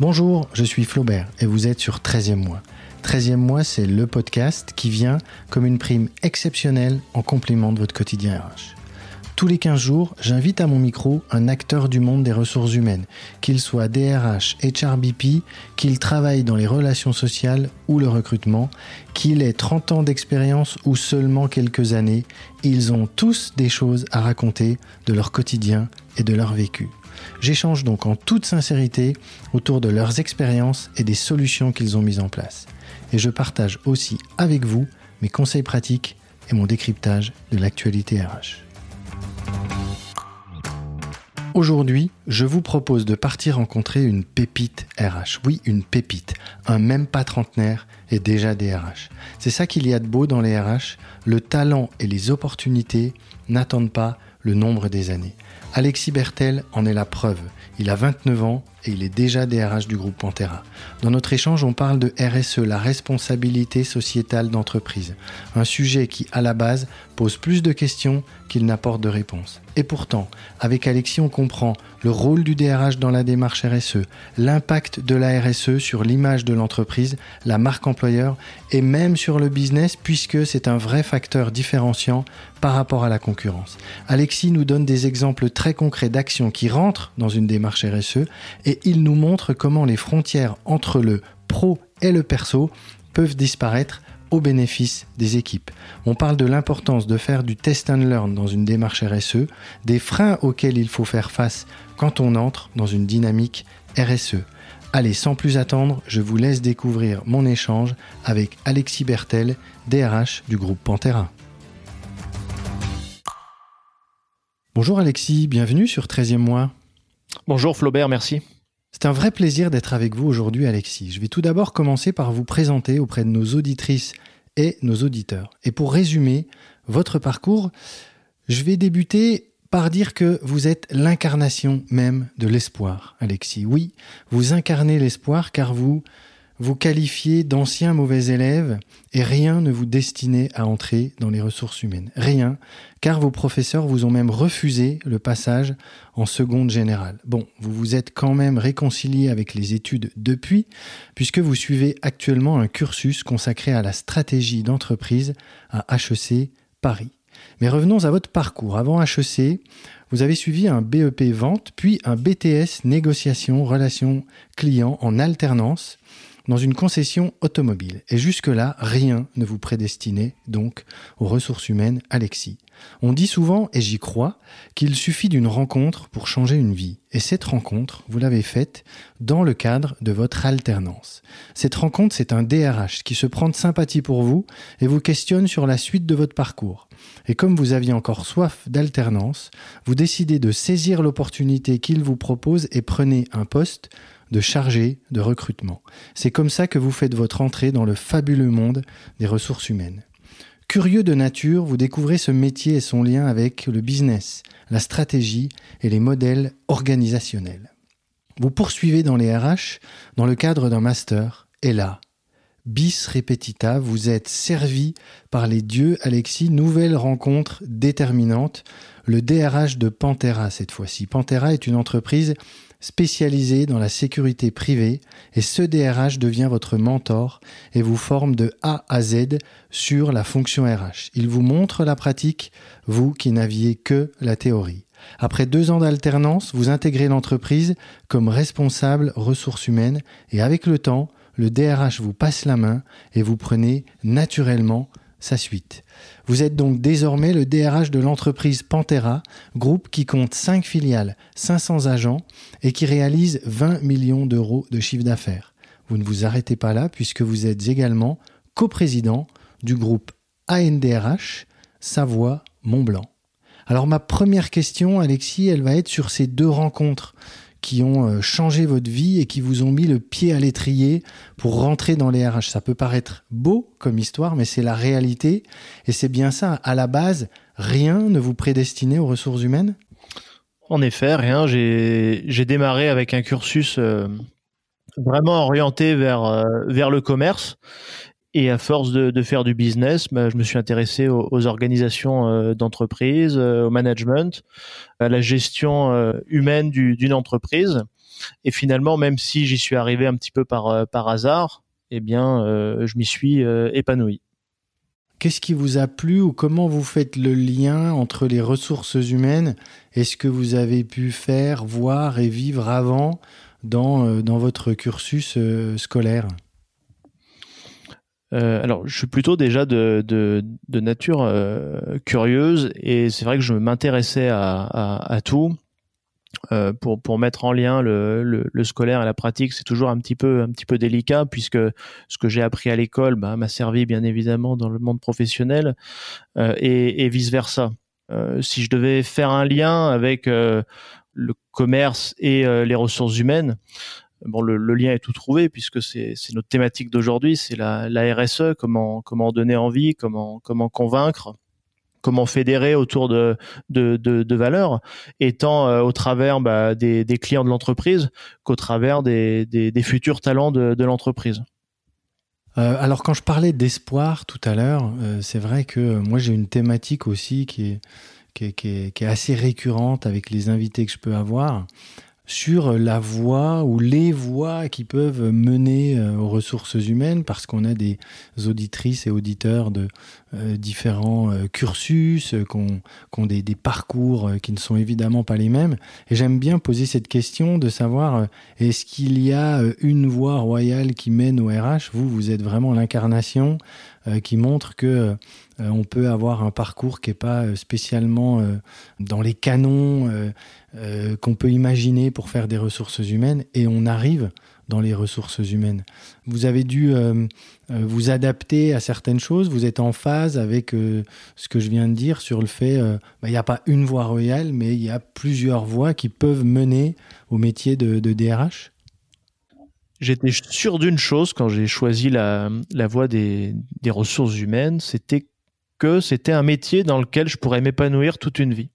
Bonjour, je suis Flaubert et vous êtes sur 13e mois. 13e mois, c'est le podcast qui vient comme une prime exceptionnelle en complément de votre quotidien RH. Tous les 15 jours, j'invite à mon micro un acteur du monde des ressources humaines, qu'il soit DRH, HRBP, qu'il travaille dans les relations sociales ou le recrutement, qu'il ait 30 ans d'expérience ou seulement quelques années, ils ont tous des choses à raconter de leur quotidien et de leur vécu. J'échange donc en toute sincérité autour de leurs expériences et des solutions qu'ils ont mises en place. Et je partage aussi avec vous mes conseils pratiques et mon décryptage de l'actualité RH. Aujourd'hui, je vous propose de partir rencontrer une pépite RH. Oui, une pépite. Un même pas trentenaire et déjà des RH. C'est ça qu'il y a de beau dans les RH. Le talent et les opportunités n'attendent pas le nombre des années. Alexis Bertel en est la preuve. Il a 29 ans il est déjà DRH du groupe Pantera. Dans notre échange, on parle de RSE, la responsabilité sociétale d'entreprise. Un sujet qui, à la base, pose plus de questions qu'il n'apporte de réponses. Et pourtant, avec Alexis, on comprend le rôle du DRH dans la démarche RSE, l'impact de la RSE sur l'image de l'entreprise, la marque employeur et même sur le business puisque c'est un vrai facteur différenciant par rapport à la concurrence. Alexis nous donne des exemples très concrets d'actions qui rentrent dans une démarche RSE et il nous montre comment les frontières entre le pro et le perso peuvent disparaître au bénéfice des équipes. On parle de l'importance de faire du test and learn dans une démarche RSE, des freins auxquels il faut faire face quand on entre dans une dynamique RSE. Allez, sans plus attendre, je vous laisse découvrir mon échange avec Alexis Bertel, DRH du groupe Pantera. Bonjour Alexis, bienvenue sur 13e mois. Bonjour Flaubert, merci. C'est un vrai plaisir d'être avec vous aujourd'hui, Alexis. Je vais tout d'abord commencer par vous présenter auprès de nos auditrices et nos auditeurs. Et pour résumer votre parcours, je vais débuter par dire que vous êtes l'incarnation même de l'espoir, Alexis. Oui, vous incarnez l'espoir car vous vous qualifiez d'anciens mauvais élèves et rien ne vous destinait à entrer dans les ressources humaines. Rien, car vos professeurs vous ont même refusé le passage en seconde générale. Bon, vous vous êtes quand même réconcilié avec les études depuis, puisque vous suivez actuellement un cursus consacré à la stratégie d'entreprise à HEC Paris. Mais revenons à votre parcours. Avant HEC, vous avez suivi un BEP vente, puis un BTS négociation relations clients en alternance dans une concession automobile. Et jusque-là, rien ne vous prédestinait donc aux ressources humaines, Alexis. On dit souvent, et j'y crois, qu'il suffit d'une rencontre pour changer une vie. Et cette rencontre, vous l'avez faite dans le cadre de votre alternance. Cette rencontre, c'est un DRH qui se prend de sympathie pour vous et vous questionne sur la suite de votre parcours. Et comme vous aviez encore soif d'alternance, vous décidez de saisir l'opportunité qu'il vous propose et prenez un poste de chargé de recrutement. C'est comme ça que vous faites votre entrée dans le fabuleux monde des ressources humaines. Curieux de nature, vous découvrez ce métier et son lien avec le business, la stratégie et les modèles organisationnels. Vous poursuivez dans les RH dans le cadre d'un master, et là, bis repetita, vous êtes servi par les dieux Alexis, nouvelle rencontre déterminante, le DRH de Pantera cette fois-ci. Pantera est une entreprise spécialisé dans la sécurité privée et ce DRH devient votre mentor et vous forme de A à Z sur la fonction RH. Il vous montre la pratique, vous qui n'aviez que la théorie. Après deux ans d'alternance, vous intégrez l'entreprise comme responsable ressources humaines et avec le temps, le DRH vous passe la main et vous prenez naturellement sa suite. Vous êtes donc désormais le DRH de l'entreprise Pantera, groupe qui compte 5 filiales, 500 agents et qui réalise 20 millions d'euros de chiffre d'affaires. Vous ne vous arrêtez pas là puisque vous êtes également coprésident du groupe ANDRH Savoie-Mont-Blanc. Alors ma première question, Alexis, elle va être sur ces deux rencontres qui ont euh, changé votre vie et qui vous ont mis le pied à l'étrier pour rentrer dans les RH. Ça peut paraître beau comme histoire, mais c'est la réalité. Et c'est bien ça. À la base, rien ne vous prédestinait aux ressources humaines? En effet, rien. J'ai démarré avec un cursus euh, vraiment orienté vers, euh, vers le commerce. Et à force de, faire du business, bah, je me suis intéressé aux, organisations euh, d'entreprise, euh, au management, à la gestion euh, humaine d'une entreprise. Et finalement, même si j'y suis arrivé un petit peu par, par hasard, eh bien, je m'y suis épanoui. Qu'est-ce qui vous a plu ou comment vous faites le lien entre les ressources humaines et ce que vous avez pu faire, voir et vivre avant dans, dans votre cursus scolaire? Euh, alors, je suis plutôt déjà de, nature euh, curieuse et c'est vrai que je m'intéressais à, tout. Euh, pour, pour mettre en lien le, le, scolaire et la pratique, c'est toujours un petit peu un petit peu délicat puisque ce que j'ai appris à l'école bah, m'a servi bien évidemment dans le monde professionnel et, vice versa. Si je devais faire un lien avec le commerce et les ressources humaines, bon, le, lien est tout trouvé puisque c'est notre thématique d'aujourd'hui, c'est la, RSE, comment donner envie, comment convaincre, comment fédérer autour de valeurs, étant euh, au travers bah, des, clients de l'entreprise qu'au travers des, futurs talents de, l'entreprise. Euh, alors quand je parlais d'espoir tout à l'heure, euh, c'est vrai que moi j'ai une thématique aussi qui est assez récurrente avec les invités que je peux avoir sur la voie ou les voies qui peuvent mener euh, aux ressources humaines parce qu'on a des auditrices et auditeurs de euh, différents euh, cursus, qui ont, des, parcours qui ne sont évidemment pas les mêmes. Et j'aime bien poser cette question de savoir est-ce qu'il y a une voie royale qui mène au RH Vous, vous êtes vraiment l'incarnation qui montre que on peut avoir un parcours qui n'est pas spécialement dans les canons euh, qu'on peut imaginer pour faire des ressources humaines et on arrive dans les ressources humaines. Vous avez dû euh, euh, vous adapter à certaines choses, vous êtes en phase avec ce que je viens de dire sur le fait, bah, il n'y a pas une voie royale, mais il y a plusieurs voies qui peuvent mener au métier de, DRH J'étais sûr d'une chose quand j'ai choisi la, voie des ressources humaines, c'était que c'était un métier dans lequel je pourrais m'épanouir toute une vie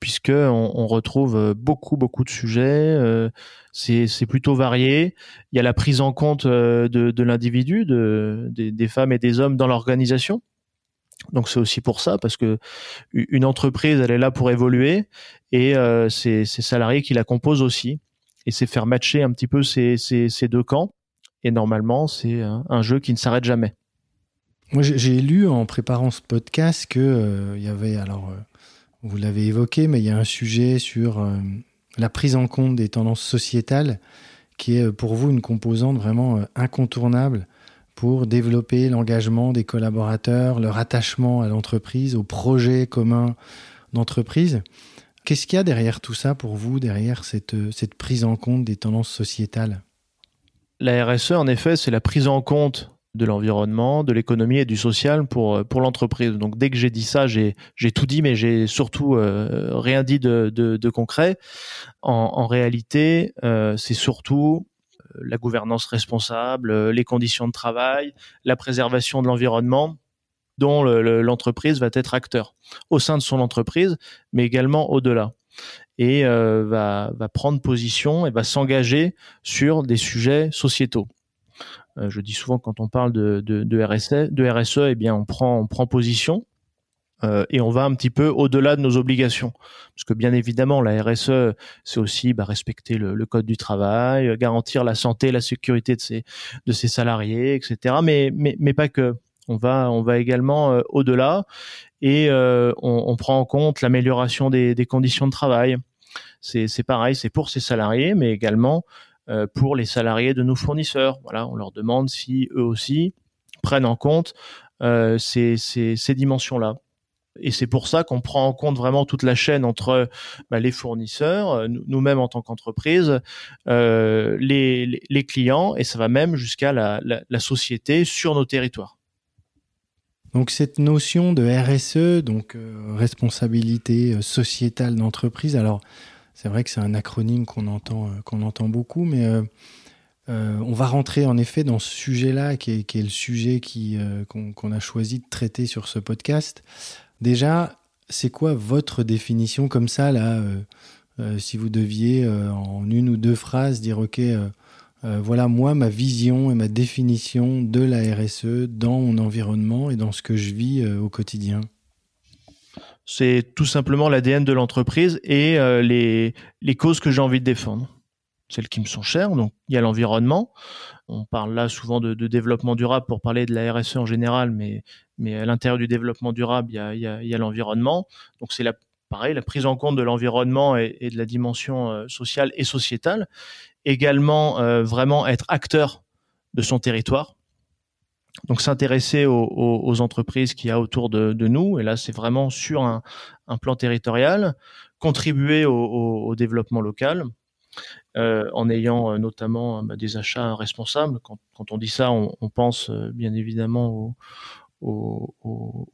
puisque on, retrouve euh, beaucoup beaucoup de sujets. Euh, c'est plutôt varié. Il y a la prise en compte euh, de, l'individu, de, des, femmes et des hommes dans l'organisation. Donc c'est aussi pour ça, parce que une entreprise, elle est là pour évoluer, et euh, c'est ses salariés qui la composent aussi. Et c'est faire matcher un petit peu ces, ces, deux camps. Et normalement, c'est un, jeu qui ne s'arrête jamais. Moi, j'ai lu en préparant ce podcast que il y avait alors vous l'avez évoqué, mais il y a un sujet sur euh, la prise en compte des tendances sociétales qui est euh, pour vous une composante vraiment euh, incontournable pour développer l'engagement des collaborateurs, leur attachement à l'entreprise, au projet commun d'entreprise. Qu'est-ce qu'il y a derrière tout ça pour vous, derrière cette, cette prise en compte des tendances sociétales? La RSE, en effet, c'est la prise en compte de l'environnement, de l'économie et du social pour euh, pour l'entreprise. Donc dès que j'ai dit ça, j'ai tout dit, mais j'ai surtout euh, rien dit de, concret. En, réalité, euh, c'est surtout la gouvernance responsable, les conditions de travail, la préservation de l'environnement dont l'entreprise va être acteur au sein de son entreprise, mais également au-delà et va prendre position et va s'engager sur des sujets sociétaux. Euh, je dis souvent quand on parle de, RSE, de RSE, eh bien on prend, on prend position euh, et on va un petit peu au-delà de nos obligations. Parce que bien évidemment, la RSE, c'est aussi bah, respecter le, code du travail, garantir la santé, la sécurité de ses, de salariés, etc. Mais, mais, mais pas que. On va, on va également euh, au-delà et euh, on, prend en compte l'amélioration des, des, conditions de travail. C'est pareil, c'est pour ses salariés, mais également euh, pour les salariés de nos fournisseurs. Voilà, on leur demande si eux aussi prennent en compte euh, ces, ces, dimensions-là. Et c'est pour ça qu'on prend en compte vraiment toute la chaîne entre bah, les fournisseurs, euh, nous-mêmes en tant qu'entreprise, euh, les, les, clients, et ça va même jusqu'à la, la, société sur nos territoires. Donc cette notion de RSE, donc euh, responsabilité sociétale d'entreprise, alors c'est vrai que c'est un acronyme qu'on entend, euh, beaucoup, mais euh, euh, on va rentrer en effet dans ce sujet-là, qui est, le sujet qu'on, a choisi de traiter sur ce podcast. Déjà, c'est quoi votre définition comme ça, là, si vous deviez, en une ou deux phrases, dire, OK, voilà moi ma vision et ma définition de la RSE dans mon environnement et dans ce que je vis au quotidien? C'est tout simplement l'ADN de l'entreprise et les, les causes que j'ai envie de défendre celles qui me sont chères. Donc, il y a l'environnement. On parle là souvent de, développement durable pour parler de la RSE en général, mais, à l'intérieur du développement durable, il y a, il y a, l'environnement. Donc, c'est la, pareil, la prise en compte de l'environnement et, de la dimension euh, sociale et sociétale. Également, euh, vraiment être acteur de son territoire. Donc, s'intéresser aux, entreprises qu'il y a autour de, nous. Et là, c'est vraiment sur un, plan territorial. Contribuer au développement local euh, en ayant euh, notamment bah, des achats responsables. Quand, on dit ça, on, pense euh, bien évidemment aux,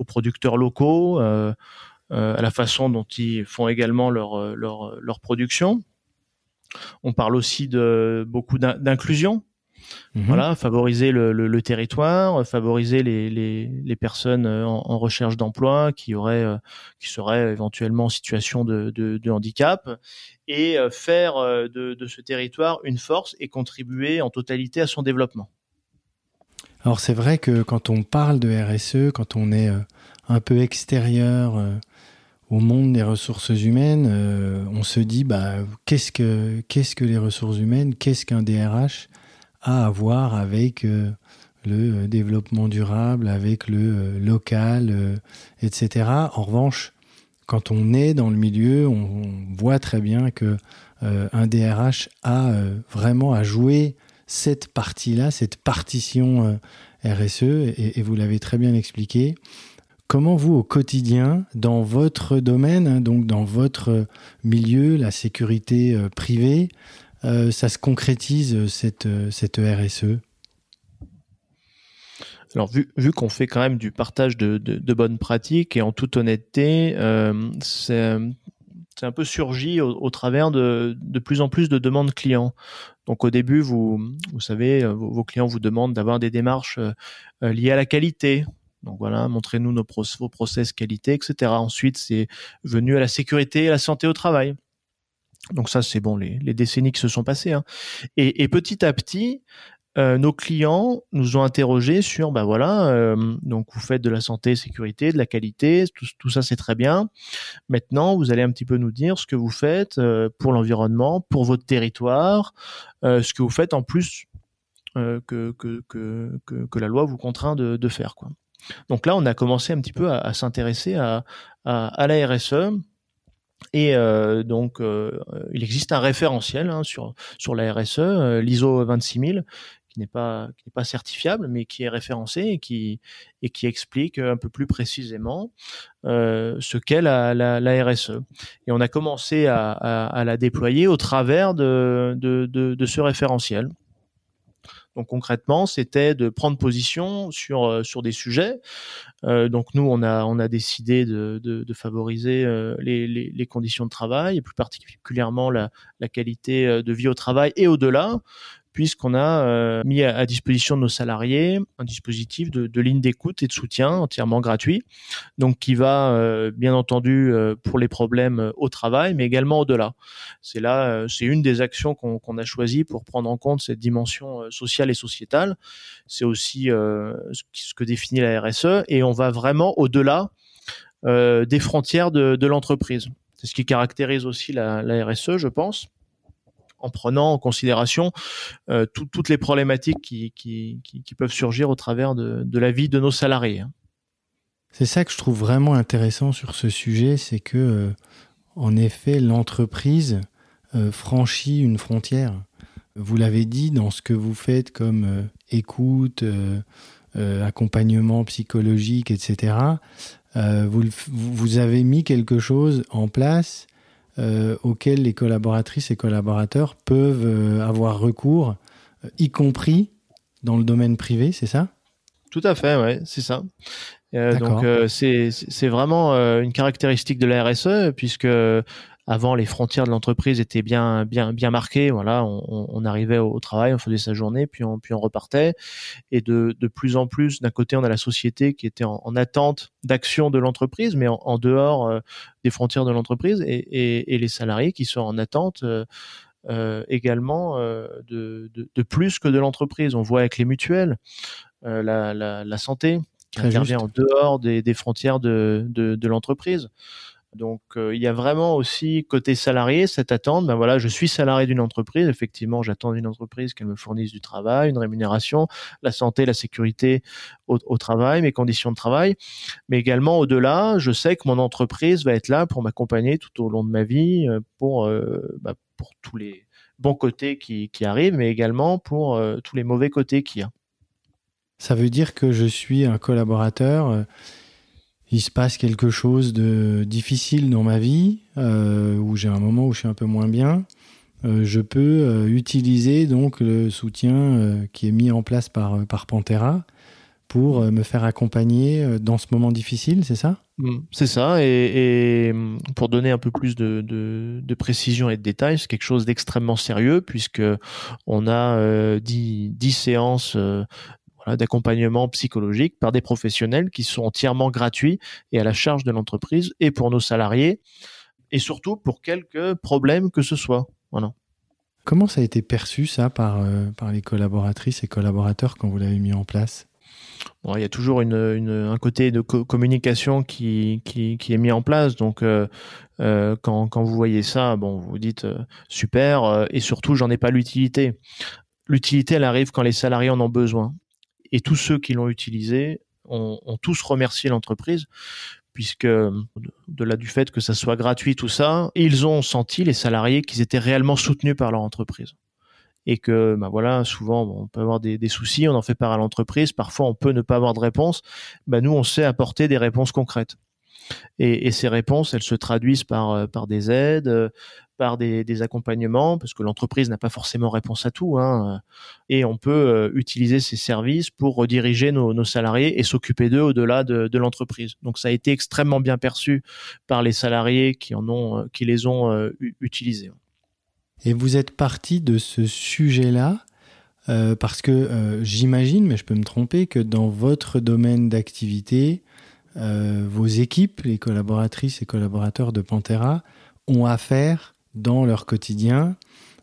producteurs locaux, à la façon dont ils font également leur, leur, leur production. On parle aussi de beaucoup d'inclusion Mhm. Voilà, favoriser le, territoire, favoriser les, personnes euh, en, recherche d'emploi qui auraient, euh, qui seraient éventuellement en situation de, handicap, et euh, faire de, ce territoire une force et contribuer en totalité à son développement. Alors c'est vrai que quand on parle de RSE, quand on est un peu extérieur au monde des ressources humaines, on se dit bah qu'est-ce que qu'est-ce que les ressources humaines, qu'est-ce qu'un DRH à avoir avec euh, le euh, développement durable, avec le euh, local, etc. En revanche, quand on est dans le milieu, on, voit très bien que un DRH a vraiment à jouer cette partie-là, cette partition RSE, et, vous l'avez très bien expliqué. Comment vous, au quotidien, dans votre domaine, hein, donc dans votre milieu, la sécurité privée, euh, ça se concrétise euh, cette, euh, cette RSE alors vu, qu'on fait quand même du partage de, bonnes pratiques et en toute honnêteté, c'est un peu surgi au, travers de, de plus en plus de demandes clients. Donc au début, vous, savez, vos, clients vous demandent d'avoir des démarches liées à la qualité. Donc voilà, montrez-nous vos process qualité, etc. Ensuite, c'est venu à la sécurité et à la santé au travail. Donc ça, c'est bon, les, décennies qui se sont passées. Hein. Et, petit à petit, euh, nos clients nous ont interrogés sur, bah voilà, euh, donc vous faites de la santé, sécurité, de la qualité, tout, ça c'est très bien. Maintenant, vous allez un petit peu nous dire ce que vous faites euh, pour l'environnement, pour votre territoire, ce que vous fêtes en plus que, la loi vous contraint de, faire. Donc là, on a commencé un petit peu à, s'intéresser à la RSE et euh, donc, euh, il existe un référentiel hein, sur sur la RSE, euh, l'ISO 26000, qui n'est pas qui pas certifiable, mais qui est référencé et qui et qui explique un peu plus précisément ce qu'est la, RSE. Et on a commencé à, à, la déployer au travers de, de, de ce référentiel. Donc concrètement, c'était de prendre position sur euh, des sujets. Euh, donc nous, on a décidé de, favoriser euh, les, conditions de travail et plus particulièrement la, qualité de vie au travail et au-delà puisqu'on a euh, mis à, disposition de nos salariés un dispositif de, ligne d'écoute et de soutien entièrement gratuit, donc qui va euh, bien entendu euh, pour les problèmes au travail, mais également au-delà. C'est là, c'est une des actions qu'on a choisi pour prendre en compte cette dimension sociale et sociétale. C'est aussi ce que définit la RSE, et on va vraiment au-delà des frontières de, l'entreprise. C'est ce qui caractérise aussi la RSE, je pense en prenant en considération euh, toutes les problématiques qui, peuvent surgir au travers de, la vie de nos salariés. Hein. C'est ça que je trouve vraiment intéressant sur ce sujet, c'est que, euh, en effet, l'entreprise euh, franchit une frontière. Vous l'avez dit dans ce que vous faites comme écoute, accompagnement psychologique, etc. Vous, avez mis quelque chose en place euh, auxquels les collaboratrices et collaborateurs peuvent euh, avoir recours, euh, y compris dans le domaine privé, c'est ça? Tout à fait, ouais, c'est ça. donc c'est vraiment une caractéristique de la RSE puisque avant, les frontières de l'entreprise étaient bien, bien, bien marquées. Voilà, on, on, arrivait au travail, on faisait sa journée, puis on, puis on repartait. Et de, de plus en plus, d'un côté, on a la société qui était en, en attente d'action de l'entreprise, mais en, en dehors euh, des frontières de l'entreprise, et, et, et, les salariés qui sont en attente. Euh, également de, de, plus que de l'entreprise. On voit avec les mutuelles, la, la, la, santé qui intervient en dehors des, des frontières de, de, de l'entreprise. Donc euh, il y a vraiment aussi côté salarié cette attente. Ben voilà, je suis salarié d'une entreprise. Effectivement, j'attends d'une entreprise qu'elle me fournisse du travail, une rémunération, la santé, la sécurité au, travail, mes conditions de travail. Mais également au-delà, je sais que mon entreprise va être là pour m'accompagner tout au long de ma vie, euh, pour euh, bah, pour tous les bons côtés qui arrivent, mais également pour tous les mauvais côtés qu'il y a. Ça veut dire que je suis un collaborateur il se passe quelque chose de difficile dans ma vie, euh, où j'ai un moment où je suis un peu moins bien, euh, je peux euh, utiliser donc le soutien qui est mis en place par, par Pantera pour me faire accompagner dans ce moment difficile, c'est ça? Mmh, C'est ça, et, pour donner un peu plus de, précision et de détails, c'est quelque chose d'extrêmement sérieux puisque on a 10, 10 séances d'accompagnement psychologique par des professionnels qui sont entièrement gratuits et à la charge de l'entreprise et pour nos salariés et surtout pour quelques problèmes que ce soit. Voilà. Comment ça a été perçu ça par, euh, par les collaboratrices et collaborateurs quand vous l'avez mis en place? Il y a toujours une, un côté de communication qui, qui, qui, est mis en place. Donc, euh, euh, quand, quand, vous voyez ça, bon, vous vous dites super. et surtout, j'en ai pas l'utilité. L'utilité, elle arrive quand les salariés en ont besoin et tous ceux qui l'ont utilisé ont, tous remercié l'entreprise puisque de là du fait que ça soit gratuit tout ça, ils ont senti les salariés qu'ils étaient réellement soutenus par leur entreprise et que bah voilà souvent on peut avoir des, soucis, on en fait part à l'entreprise, parfois on peut ne pas avoir de réponse, bah nous on sait apporter des réponses concrètes. Et, ces réponses, elles se traduisent par, euh, des aides, par des, accompagnements, parce que l'entreprise n'a pas forcément réponse à tout, hein, et on peut euh, utiliser ces services pour rediriger nos, salariés et s'occuper d'eux au-delà de, l'entreprise. Donc ça a été extrêmement bien perçu par les salariés qui en ont, euh, qui les ont euh, utilisés. Et vous êtes parti de ce sujet-là parce que j'imagine, mais je peux me tromper, que dans votre domaine d'activité, vos équipes, les collaboratrices et collaborateurs de Pantera, ont affaire dans leur quotidien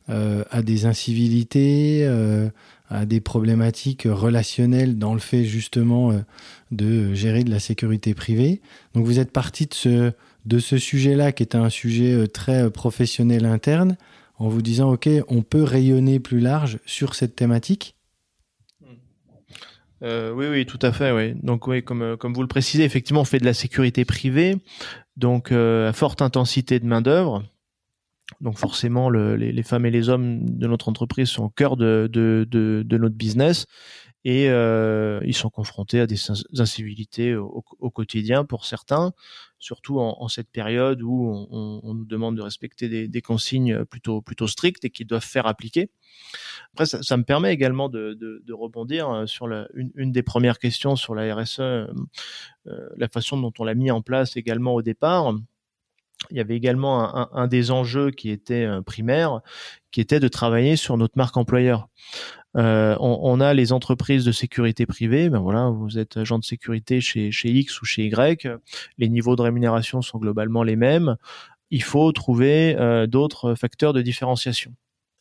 euh, à des incivilités, euh, à des problématiques relationnelles dans le fait justement euh, de gérer de la sécurité privée. Donc vous êtes parti de ce sujet-là qui est un sujet très professionnel interne en vous disant ok on peut rayonner plus large sur cette thématique. Oui, oui, tout à fait. Oui. Donc, oui, comme, comme vous le précisez, effectivement, on fait de la sécurité privée, donc à forte intensité de main d'œuvre. Donc forcément, les, femmes et les hommes de notre entreprise sont au cœur de, notre business et euh, ils sont confrontés à des incivilités au, quotidien pour certains, surtout en, cette période où on, nous demande de respecter des, consignes plutôt, plutôt strictes et qui doivent faire appliquer. Après, ça, me permet également de, rebondir euh, sur une, des premières questions sur la RSE, euh, la façon dont on l'a mis en place également au départ il y avait également un, des enjeux qui était euh, primaire, qui était de travailler sur notre marque employeur. Euh, on, a les entreprises de sécurité privée. Ben voilà, vous êtes agent de sécurité chez, chez X ou chez Y. Les niveaux de rémunération sont globalement les mêmes. Il faut trouver euh, d'autres facteurs de différenciation.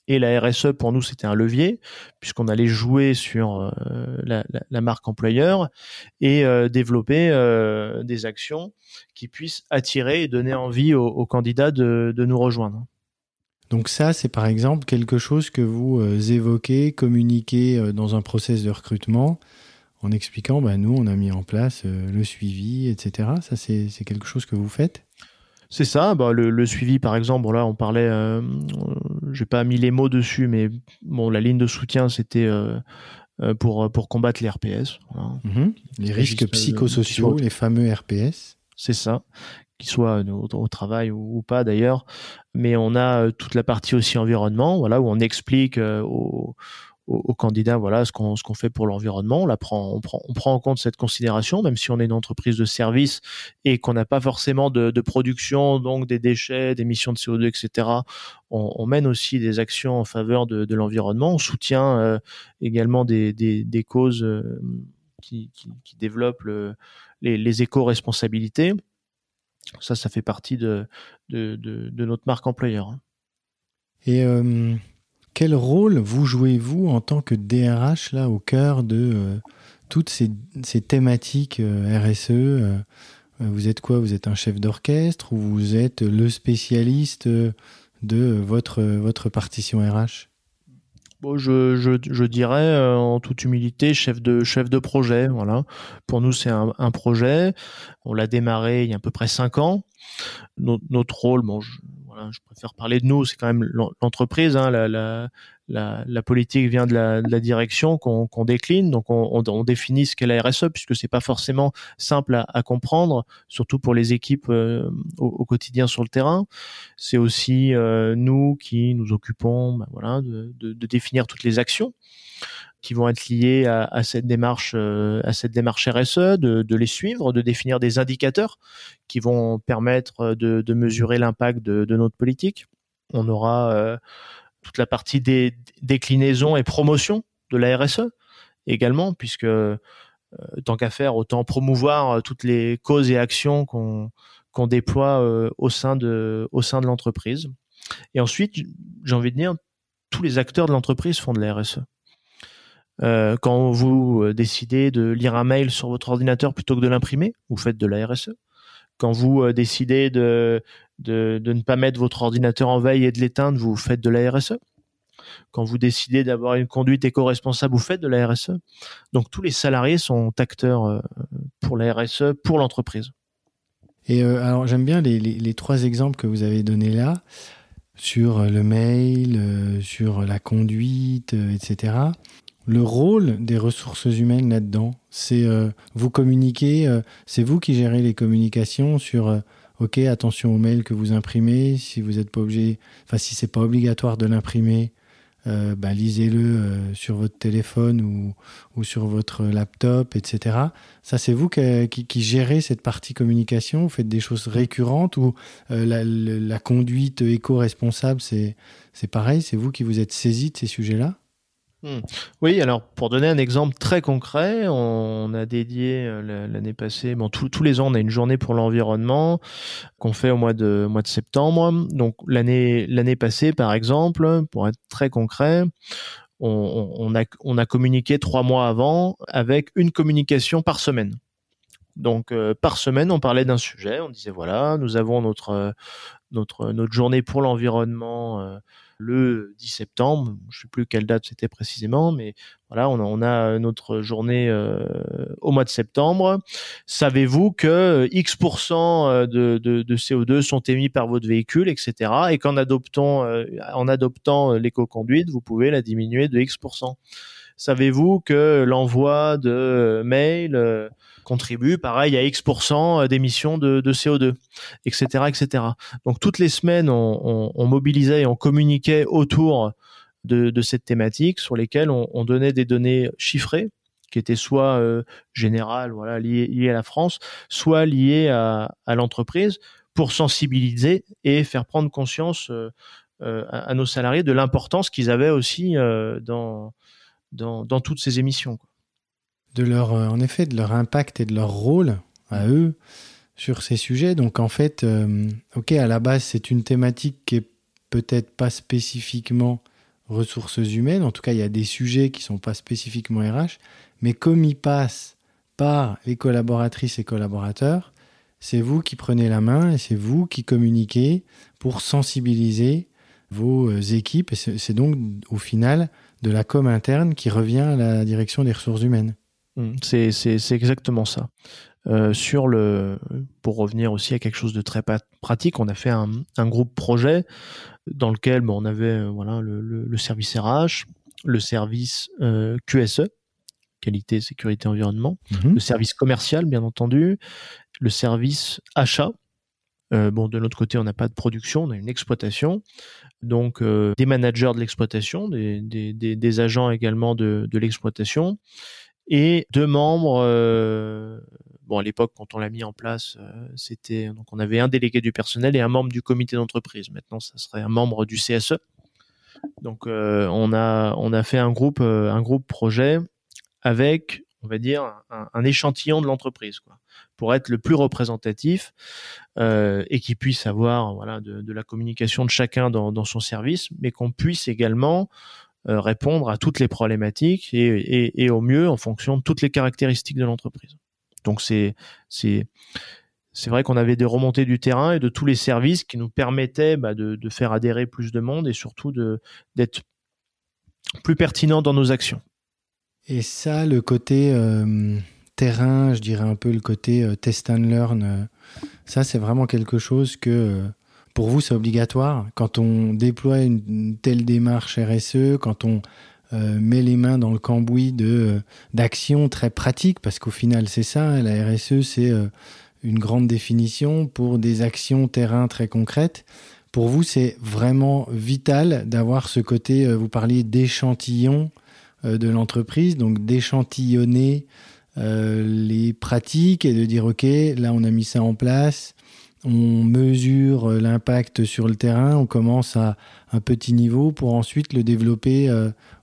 Et la RSE, pour nous, c'était un levier, puisqu'on allait jouer sur euh, la, marque employeur et développer des actions qui puissent attirer et donner envie aux, candidats de, nous rejoindre. Donc ça, c'est par exemple quelque chose que vous évoquez, communiquez dans un process de recrutement en expliquant, bah, nous, on a mis en place le suivi, etc. Ça, c'est quelque chose que vous faites? C'est ça. Bah, le, suivi, par exemple, là, on parlait, euh, j'ai pas mis les mots dessus, mais bon, la ligne de soutien, c'était euh, euh, pour pour combattre les RPS. Mhm. Les risques psychosociaux, les fameux RPS. C'est ça, qu'ils soient au, travail ou, pas d'ailleurs. Mais on a toute la partie aussi environnement, voilà, où on explique aux aux, candidats voilà ce qu'on fait pour l'environnement. On prend on prend on prend en compte cette considération même si on est une entreprise de service et qu'on n'a pas forcément de, production donc des déchets d'émissions de CO2 etc on, mène aussi des actions en faveur de, l'environnement. On soutient euh, également des, des, des causes euh, qui, qui, développent le, les, les éco-responsabilités ça ça fait partie de, de, de, notre marque employeur Et quel rôle vous jouez-vous en tant que DRH là au cœur de toutes ces, thématiques RSE Vous êtes quoi? Vous êtes un chef d'orchestre ou vous êtes le spécialiste de votre, votre partition RH Je, dirais euh, en toute humilité chef de projet. Pour nous, c'est un, un, projet. On l'a démarré il y a à peu près cinq ans. Notre, notre rôle, bon, je, voilà, je préfère parler de nous. C'est quand même l'entreprise. Hein, la, la, la, la, politique vient de la, de la direction qu'on décline, donc on, on, on définit ce qu'est la RSE puisque c'est pas forcément simple à, à, comprendre, surtout pour les équipes euh, au, au, quotidien sur le terrain. C'est aussi euh, nous qui nous occupons, ben voilà, de, de, de, définir toutes les actions qui vont être liées à, cette démarche, euh, à cette démarche RSE, de, de, les suivre, de définir des indicateurs qui vont permettre de, de mesurer l'impact de, notre politique. On aura toute la partie des et promotion de la RSE également, puisque euh, tant qu'à faire, autant promouvoir euh, toutes les causes et actions qu'on déploie euh, au sein de l'entreprise. Et ensuite, j'ai envie de dire, tous les acteurs de l'entreprise font de la RSE. Euh, quand vous décidez de lire un mail sur votre ordinateur plutôt que de l'imprimer, vous faites de la RSE. Quand vous décidez de, de, ne pas mettre votre ordinateur en veille et de l'éteindre, vous faites de la RSE quand vous décidez d'avoir une conduite éco-responsable, vous faites de la RSE. Donc tous les salariés sont acteurs euh, pour la RSE, pour l'entreprise. Et euh, alors j'aime bien les, trois exemples que vous avez donnés là sur le mail, euh, sur la conduite, etc. Le rôle des ressources humaines là-dedans, c'est vous communiquer, c'est vous qui gérez les communications sur ok attention au mail que vous imprimez, si vous n'êtes pas obligé, enfin si c'est pas obligatoire de l'imprimer, euh, bah, lisez-le euh, sur votre téléphone ou, ou, sur votre laptop, etc. Ça, c'est vous qui, gérez cette partie communication. Vous faites des choses récurrentes ou euh, la, la, conduite éco-responsable, c'est pareil. C'est vous qui vous êtes saisi de ces sujets-là? Oui, alors pour donner un exemple très concret, on a dédié euh, l'année passée, bon tous les ans on a une journée pour l'environnement qu'on fait au mois de septembre. Donc l'année passée par exemple, pour être très concret, on, a communiqué trois mois avant avec une communication par semaine. Donc euh, par semaine, on parlait d'un sujet, on disait voilà, nous avons notre euh, journée pour l'environnement le 10 septembre. Je sais plus quelle date c'était précisément, mais voilà, on a, notre journée euh, au mois de septembre. Savez-vous que X% euh, de, de, CO2 sont émis par votre véhicule, etc. Et qu'en adoptant, euh, adoptant l'éco-conduite, vous pouvez la diminuer de X%. Savez-vous que l'envoi de mails contribue, pareil, à X% d'émissions de, de, CO2, etc., etc. Donc toutes les semaines, on, mobilisait et on communiquait autour de, cette thématique sur lesquelles on, on, donnait des données chiffrées qui étaient soit euh, générales, voilà, liées, à la France, soit liées à, l'entreprise pour sensibiliser et faire prendre conscience euh, euh à, nos salariés de l'importance qu'ils avaient aussi euh, dans, dans, toutes ces émissions. De leur, euh, en effet, de leur impact et de leur rôle à eux sur ces sujets. Donc en fait, euh, ok, à la base, c'est une thématique qui est peut-être pas spécifiquement ressources humaines. En tout cas, il y a des sujets qui sont pas spécifiquement RH, mais comme ils passent par les collaboratrices et collaborateurs, c'est vous qui prenez la main et c'est vous qui communiquez pour sensibiliser vos euh, équipes. Et c'est donc au final de la com interne qui revient à la direction des ressources humaines. Mmh, c'est exactement ça. Euh, sur le, pour revenir aussi à quelque chose de très pratique, on a fait un, un groupe projet dans lequel bon, on avait euh, voilà le, le, le, service RH, le service euh, QSE, qualité, sécurité, environnement, mmh le service commercial bien entendu, le service achat. Euh, bon, de notre côté, on n'a pas de production, on a une exploitation, donc des managers de l'exploitation, des, des, des, des, agents également de, de l'exploitation et deux membres. Euh, bon, à l'époque, quand on l'a mis en place, euh, c'était donc on avait un délégué du personnel et un membre du comité d'entreprise. Maintenant, ça serait un membre du CSE. Donc, euh, on a on a fait un groupe un groupe projet avec on va dire, un, échantillon de l'entreprise, quoi, pour être le plus représentatif et qui puisse avoir voilà de, la communication de chacun dans, son service, mais qu'on puisse également répondre à toutes les problématiques et, au mieux en fonction de toutes les caractéristiques de l'entreprise. Donc c'est c'est c'est vrai qu'on avait des remontées du terrain et de tous les services qui nous permettaient bah, de, de, faire adhérer plus de monde et surtout d'être plus pertinent dans nos actions. Et ça, le côté euh, terrain, je dirais un peu le côté euh, test and learn, euh, ça c'est vraiment quelque chose que pour vous c'est obligatoire quand on déploie une, telle démarche RSE, quand on met les mains dans le cambouis de d'actions très pratiques, parce qu'au final c'est ça, la RSE c'est une grande définition pour des actions terrain très concrètes. Pour vous, c'est vraiment vital d'avoir ce côté, vous parliez d'échantillon euh, de l'entreprise, donc d'échantillonner euh, les pratiques et de dire ok, là on a mis ça en place, on mesure euh, l'impact sur le terrain, on commence à un petit niveau pour ensuite le développer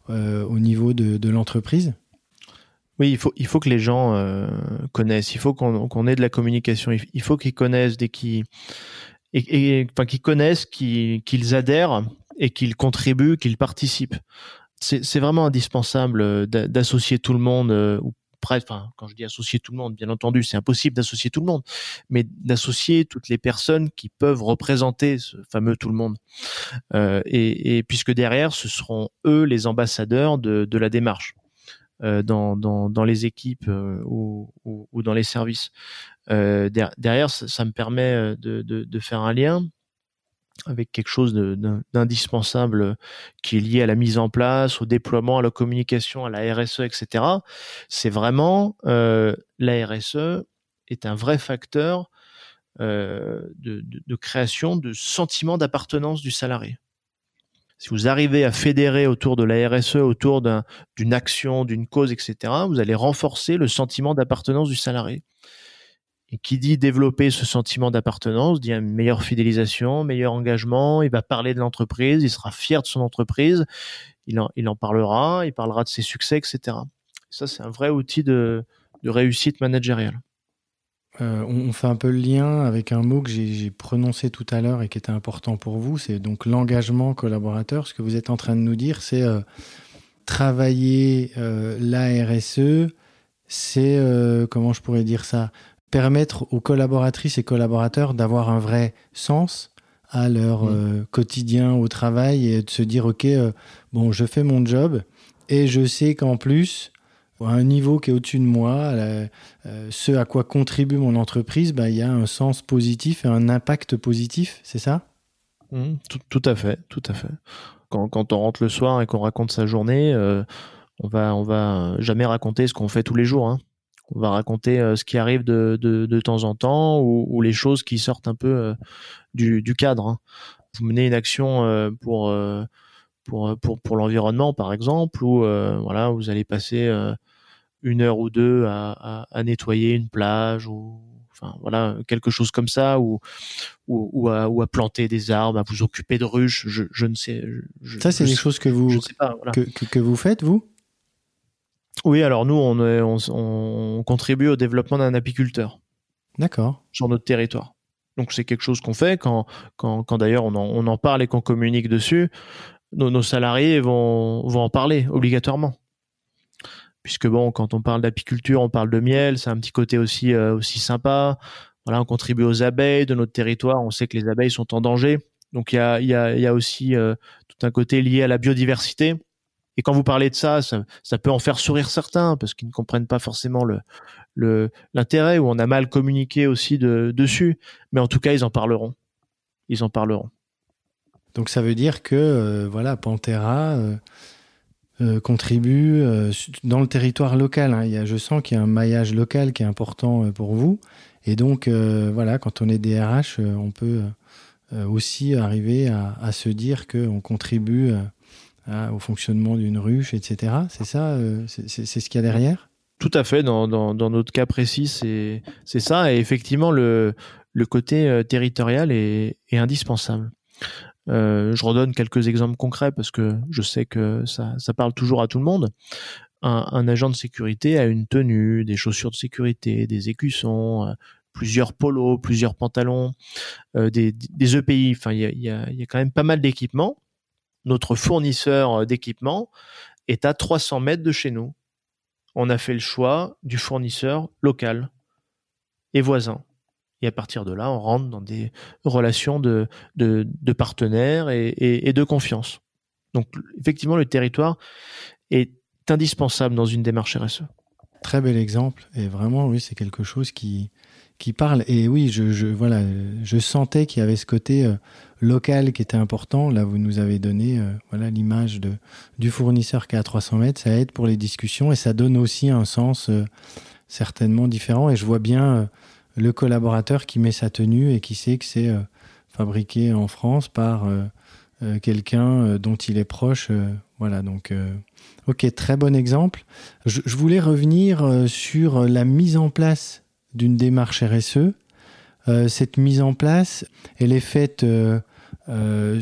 au niveau de, l'entreprise. Oui, il faut, il faut que les gens connaissent, il faut qu'on ait de la communication, il faut qu'ils connaissent, qu'ils enfin, connaissent, qu'ils adhèrent et qu'ils contribuent, qu'ils participent. C'est vraiment indispensable euh, d'associer tout le monde euh, ou presque enfin quand je dis associer tout le monde bien entendu c'est impossible d'associer tout le monde mais d'associer toutes les personnes qui peuvent représenter ce fameux tout le monde. Euh, et, puisque derrière ce seront eux les ambassadeurs de, la démarche euh, dans, les équipes euh, ou, dans les services. Derrière ça, me permet de faire un lien avec quelque chose d'indispensable qui est lié à la mise en place, au déploiement, à la communication, à la RSE, etc. C'est vraiment euh, la RSE est un vrai facteur euh, de, création de sentiment d'appartenance du salarié. Si vous arrivez à fédérer autour de la RSE, autour d'une action, d'une cause, etc., vous allez renforcer le sentiment d'appartenance du salarié. Et qui dit développer ce sentiment d'appartenance, dit une meilleure fidélisation, meilleur engagement, il va parler de l'entreprise, il sera fier de son entreprise, il en, parlera, il parlera de ses succès, etc. ça, c'est un vrai outil de, réussite managériale. Euh, on fait un peu le lien avec un mot que j'ai prononcé tout à l'heure et qui était important pour vous, c'est donc l'engagement collaborateur. Ce que vous êtes en train de nous dire, c'est euh, travailler euh, la RSE, c'est, comment je pourrais dire ça, permettre aux collaboratrices et collaborateurs d'avoir un vrai sens à leur mmh. euh, quotidien au travail et de se dire ok euh, bon je fais mon job et je sais qu'en plus à un niveau qui est au-dessus de moi euh, ce à quoi contribue mon entreprise bah, il y a un sens positif et un impact positif c'est ça? Mmh, tout, à fait tout à fait. Quand, quand on rentre le soir et qu'on raconte sa journée on va on va jamais raconter ce qu'on fait tous les jours hein on va raconter euh, ce qui arrive de, de, de temps en temps ou, ou, les choses qui sortent un peu euh, du, du, cadre. Hein. Vous menez une action euh, pour pour pour, pour l'environnement par exemple ou voilà vous allez passer une heure ou deux à, à, à, nettoyer une plage ou enfin voilà quelque chose comme ça ou ou, ou, à, ou à planter des arbres à vous occuper de ruches je, je ne sais je, ça c'est des choses que vous pas, voilà. que, que, que vous faites vous? Oui, alors nous, on, on, on contribue au développement d'un apiculteur. D'accord. Sur notre territoire. Donc c'est quelque chose qu'on fait quand, quand, quand d'ailleurs on en, on en parle et qu'on communique dessus. Nos, nos, salariés vont, vont en parler obligatoirement. Puisque bon, quand on parle d'apiculture, on parle de miel, c'est un petit côté aussi, euh, aussi sympa. Voilà, on contribue aux abeilles de notre territoire. On sait que les abeilles sont en danger. Donc il y a, y, a, y a aussi euh, tout un côté lié à la biodiversité et quand vous parlez de ça, ça, peut en faire sourire certains parce qu'ils ne comprennent pas forcément l'intérêt ou on a mal communiqué aussi de, dessus. Mais en tout cas, ils en parleront. Ils en parleront. Donc ça veut dire que euh, voilà, Pantera euh, euh, contribue dans le territoire local. Hein. Il y a, je sens qu'il y a un maillage local qui est important pour vous. Et donc voilà, quand on est DRH, on peut aussi arriver à se dire qu'on contribue Hein, au fonctionnement d'une ruche, etc. C'est ça, euh, c'est ce qu'il y a derrière? Tout à fait. Dans, notre cas précis, c'est ça. Et effectivement, le, le côté euh, territorial est, indispensable. Euh, je redonne quelques exemples concrets parce que je sais que ça, ça parle toujours à tout le monde. un, agent de sécurité a une tenue, des chaussures de sécurité, des écussons, plusieurs polos, plusieurs pantalons, des, EPI. Enfin, il y, a, y a, quand même pas mal d'équipements. Notre fournisseur d'équipements est à 300 mètres de chez nous. On a fait le choix du fournisseur local et voisin. Et à partir de là, on rentre dans des relations de, partenaires et, et, et, de confiance. Donc, effectivement, le territoire est indispensable dans une démarche RSE. Très bel exemple. Et vraiment, oui, c'est quelque chose qui, qui parle. Et oui, je, voilà, je sentais qu'il y avait ce côté euh, local qui était important. Là, vous nous avez donné euh, voilà l'image de du fournisseur qui est à 300 mètres. Ça aide pour les discussions et ça donne aussi un sens euh, certainement différent. Et je vois bien le collaborateur qui met sa tenue et qui sait que c'est fabriqué en France par quelqu'un dont il est proche. voilà, donc Ok, très bon exemple. Je, voulais revenir sur la mise en place d'une démarche RSE. Euh, cette mise en place, elle est faite euh,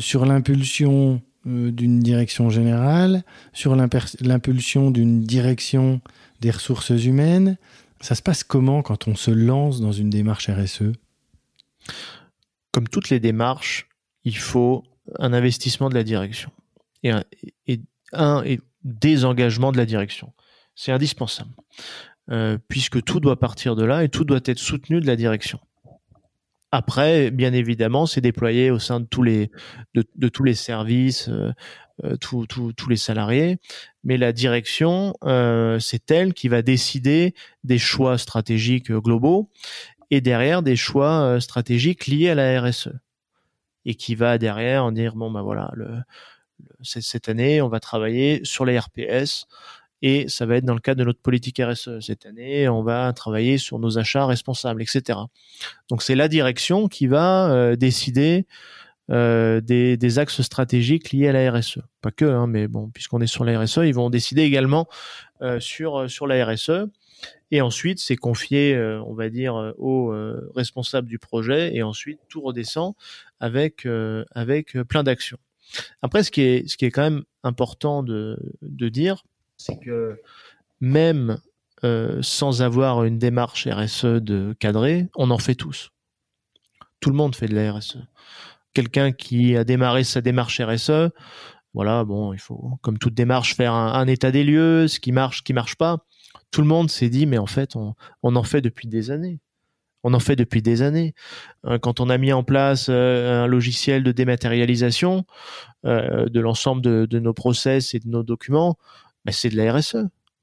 sur l'impulsion d'une direction générale, sur l'impulsion d'une direction des ressources humaines. Ça se passe comment quand on se lance dans une démarche RSE Comme toutes les démarches, il faut un investissement de la direction. Et, un, et de la direction. C'est indispensable, euh, puisque tout doit partir de là et tout doit être soutenu de la direction. Après, bien évidemment, c'est déployé au sein de tous les de, tous les services, euh, euh tous les salariés, mais la direction, euh, c'est elle qui va décider des choix stratégiques globaux et derrière des choix stratégiques liés à la RSE et qui va derrière en dire bon ben voilà cette année, on va travailler sur les RPS et ça va être dans le cadre de notre politique RSE. Cette année, on va travailler sur nos achats responsables, etc. Donc c'est la direction qui va euh, décider euh, des, axes stratégiques liés à la RSE. Pas que, hein, mais bon, puisqu'on est sur la RSE, ils vont décider également euh, sur sur la RSE. Et ensuite, c'est confié, on va dire, aux responsables du projet, et ensuite tout redescend avec avec plein d'actions. Après, ce qui est, ce qui est quand même important de, de dire, c'est que même euh, sans avoir une démarche RSE de cadré, on en fait tous. Tout le monde fait de la RSE. Quelqu'un qui a démarré sa démarche RSE, voilà, bon, il faut, comme toute démarche, faire un, état des lieux, ce qui marche, ce qui marche pas. Tout le monde s'est dit, mais en fait, on, en fait depuis des années. On en fait depuis des années. Euh, quand on a mis en place euh, un logiciel de dématérialisation de l'ensemble de, nos process et de nos documents, c'est de la RSE.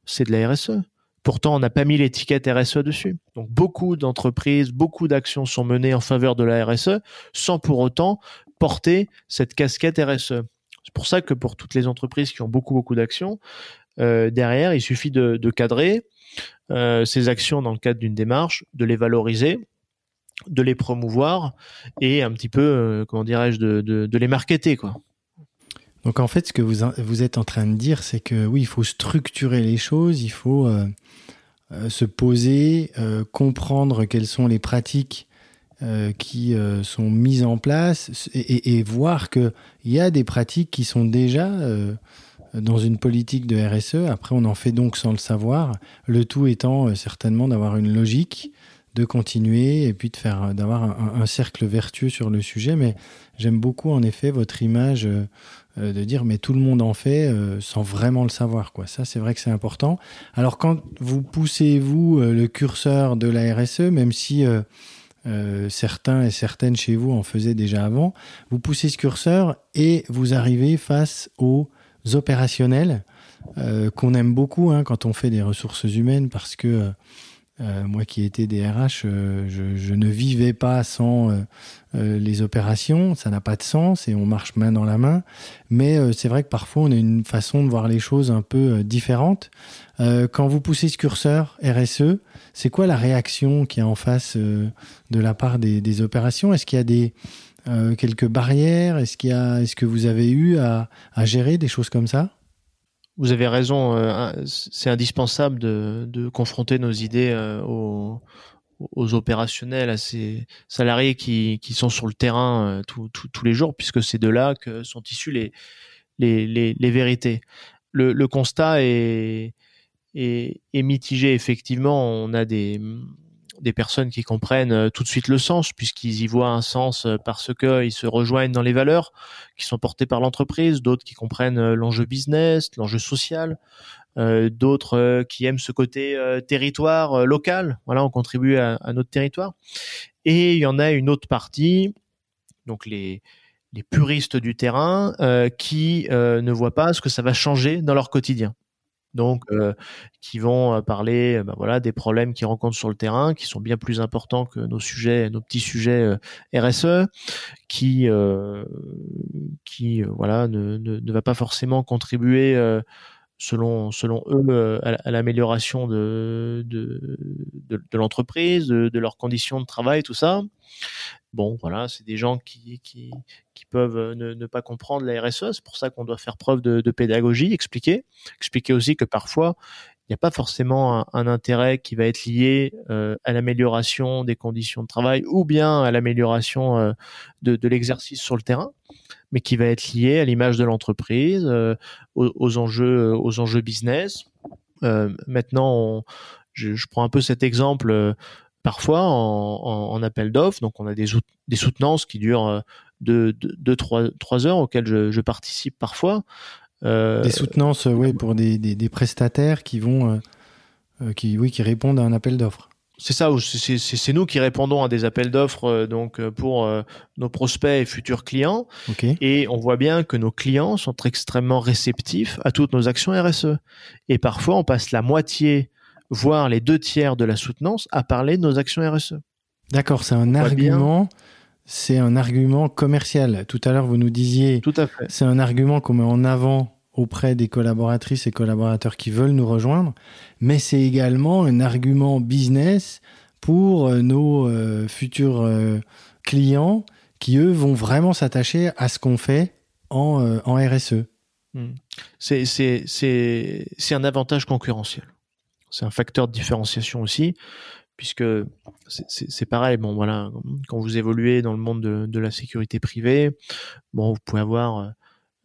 C'est de la RSE. Pourtant, on n'a pas mis l'étiquette RSE dessus. Donc, beaucoup d'entreprises, beaucoup d'actions sont menées en faveur de la RSE sans pour autant porter cette casquette RSE. C'est pour ça que pour toutes les entreprises qui ont beaucoup, beaucoup d'actions, derrière, il suffit de cadrer, euh, ces actions dans le cadre d'une démarche, de les valoriser, de les promouvoir et un petit peu, euh, comment dirais-je, de, les marketer. Donc en fait, ce que vous, vous êtes en train de dire, c'est que oui, il faut structurer les choses, il faut euh, euh se poser, euh, comprendre quelles sont les pratiques qui sont mises en place et, et, et voir qu'il y a des pratiques qui sont déjà dans une politique de RSE. Après, on en fait donc sans le savoir. Le tout étant certainement d'avoir une logique, de continuer et puis de faire, euh, d'avoir un, cercle vertueux sur le sujet. Mais j'aime beaucoup en effet votre image euh, de dire mais tout le monde en fait sans vraiment le savoir. Quoi. Ça, c'est vrai que c'est important. Alors quand vous poussez vous le curseur de la RSE, même si certains et certaines chez vous en faisaient déjà avant, vous poussez ce curseur et vous arrivez face aux opérationnels euh, qu'on aime beaucoup hein, quand on fait des ressources humaines parce que euh, euh moi qui étais DRH, euh, je, je, ne vivais pas sans euh, les opérations, ça n'a pas de sens et on marche main dans la main. Mais c'est vrai que parfois on a une façon de voir les choses un peu différente. quand vous poussez ce curseur RSE, c'est quoi la réaction qui est en face de la part des, des opérations? Est-ce qu'il y a des euh, quelques barrières? Est-ce qu'il est-ce que vous avez eu à, à, gérer des choses comme ça? Vous avez raison. Euh, c'est indispensable de, de, confronter nos idées euh, aux, aux, opérationnels, à ces salariés qui, qui sont sur le terrain tous les jours, puisque c'est de là que sont issues les, les, les, les vérités. Le, le, constat est, est, est mitigé. Effectivement, on a des des personnes qui comprennent euh, tout de suite le sens, puisqu'ils y voient un sens euh, parce qu'ils se rejoignent dans les valeurs qui sont portées par l'entreprise, d'autres qui comprennent euh, l'enjeu business, l'enjeu social, d'autres qui aiment ce côté territoire local. Voilà, on contribue à, notre territoire. Et il y en a une autre partie, donc les, les puristes du terrain, qui ne voient pas ce que ça va changer dans leur quotidien donc euh, qui vont euh, parler bah, voilà des problèmes qu'ils rencontrent sur le terrain qui sont bien plus importants que nos sujets nos petits sujets euh, RSE qui qui voilà ne, ne, ne, va pas forcément contribuer selon selon eux à, l'amélioration de de, l'entreprise de, leurs conditions de travail tout ça bon voilà c'est des gens qui qui qui peuvent euh, ne, pas comprendre la RSE. C'est pour ça qu'on doit faire preuve de, pédagogie, expliquer, expliquer aussi que parfois il n'y a pas forcément un, intérêt qui va être lié euh, à l'amélioration des conditions de travail ou bien à l'amélioration euh, de, l'exercice sur le terrain, mais qui va être lié à l'image de l'entreprise, aux, enjeux, aux enjeux business. maintenant, je, prends un peu cet exemple parfois en, appel d'offres. Donc, on a des, soutenances qui durent de, de, trois, heures auxquelles je, participe parfois. Euh, des soutenances, oui, pour des, des, prestataires qui vont, euh, euh, qui, oui, qui répondent à un appel d'offres. C'est ça, c'est nous qui répondons à des appels d'offres donc pour nos prospects et futurs clients. Et on voit bien que nos clients sont extrêmement réceptifs à toutes nos actions RSE. Et parfois, on passe la moitié, voire les deux tiers de la soutenance à parler de nos actions RSE. D'accord, c'est un argument c'est un argument commercial. Tout à l'heure, vous nous disiez, Tout à fait. c'est un argument qu'on met en avant auprès des collaboratrices et collaborateurs qui veulent nous rejoindre, mais c'est également un argument business pour euh, nos euh, futurs euh, clients qui, eux, vont vraiment s'attacher à ce qu'on fait en, RSE. Hmm. C'est un avantage concurrentiel. C'est un facteur de différenciation aussi, puisque c'est pareil. Bon, voilà, quand vous évoluez dans le monde de, la sécurité privée, bon, vous pouvez avoir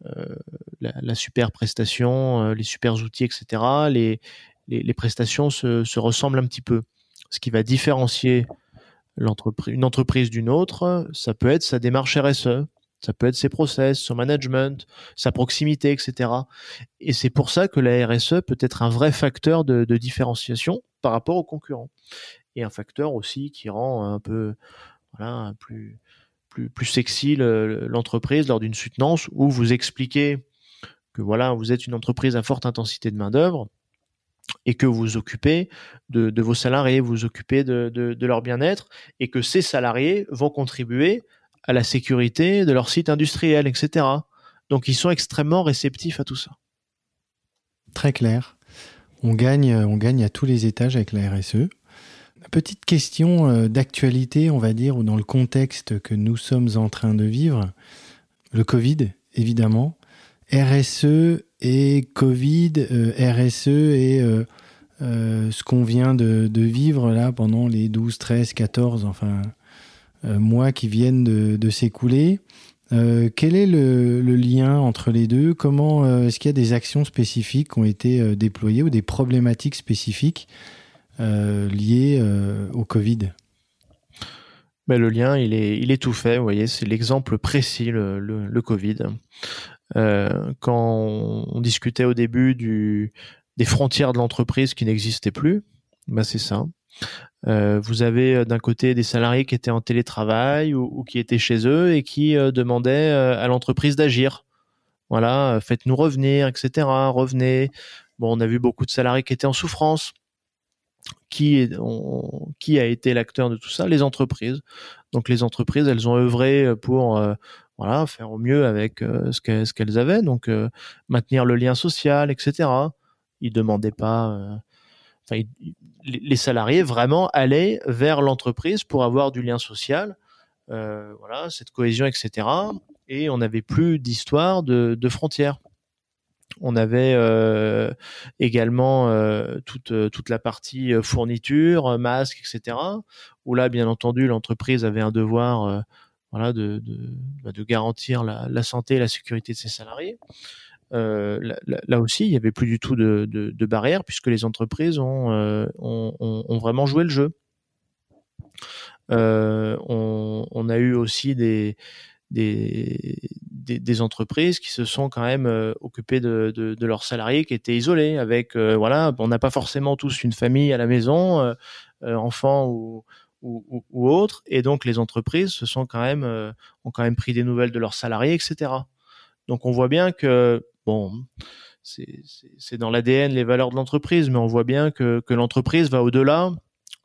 euh, la, super prestation, euh, les super outils, etc. Les, les, prestations se, ressemblent un petit peu. Ce qui va différencier l'entreprise, une entreprise d'une autre, ça peut être sa démarche RSE, ça peut être ses process, son management, sa proximité, etc. Et c'est pour ça que la RSE peut être un vrai facteur de, de différenciation par rapport aux concurrents et un facteur aussi qui rend un peu voilà plus plus sexy l'entreprise lors d'une soutenance où vous expliquez que voilà vous êtes une entreprise à forte intensité de main d'œuvre et que vous occupez de, vos salariés, vous vous occupez de, de, de leur bien-être et que ces salariés vont contribuer à la sécurité de leur site industriel, etc. Donc ils sont extrêmement réceptifs à tout ça. Très clair. On gagne, on gagne à tous les étages avec la RSE. Petite question euh, d'actualité, on va dire, ou dans le contexte que nous sommes en train de vivre. Le Covid, évidemment. RSE et Covid, euh, RSE et euh, ce qu'on vient de, vivre là pendant les 12, 13, 14, enfin, mois qui viennent de, s'écouler. quel est le, le, lien entre les deux? Comment est-ce qu'il y a des actions spécifiques qui ont été déployées ou des problématiques spécifiques? Euh, lié euh, au Covid ben, Le lien, il est, tout fait. Vous voyez, c'est l'exemple précis, le, Covid. Euh, quand on, discutait au début des frontières de l'entreprise qui n'existaient plus, ben c'est ça. vous avez d'un côté des salariés qui étaient en télétravail ou, qui étaient chez eux et qui demandaient à l'entreprise d'agir. Voilà, faites-nous revenir, etc. Revenez. Bon, on a vu beaucoup de salariés qui étaient en souffrance qui, a été l'acteur de tout ça Les entreprises. Donc les entreprises, elles ont œuvré pour euh, voilà faire au mieux avec euh, ce qu'elles avaient, donc euh, maintenir le lien social, etc. Ils demandaient pas. Les salariés vraiment allaient vers l'entreprise pour avoir du lien social, voilà, cette cohésion, etc. Et on n'avait plus d'histoire de frontières. On avait euh, également euh, toute, euh, toute la partie fourniture, masques, etc. Où là, bien entendu, l'entreprise avait un devoir voilà, de, de, bah, garantir la, santé et la sécurité de ses salariés. là, aussi, il y avait plus du tout de, de, barrières puisque les entreprises ont, ont, vraiment joué le jeu. On, a eu aussi des, des, entreprises qui se sont quand même euh, occupées de, leurs salariés qui étaient isolés avec euh, voilà on n'a pas forcément tous une famille à la maison euh, enfants ou, ou, autres et donc les entreprises se sont quand même ont quand même pris des nouvelles de leurs salariés etc donc on voit bien que bon c'est dans l'ADN les valeurs de l'entreprise mais on voit bien que, que l'entreprise va au-delà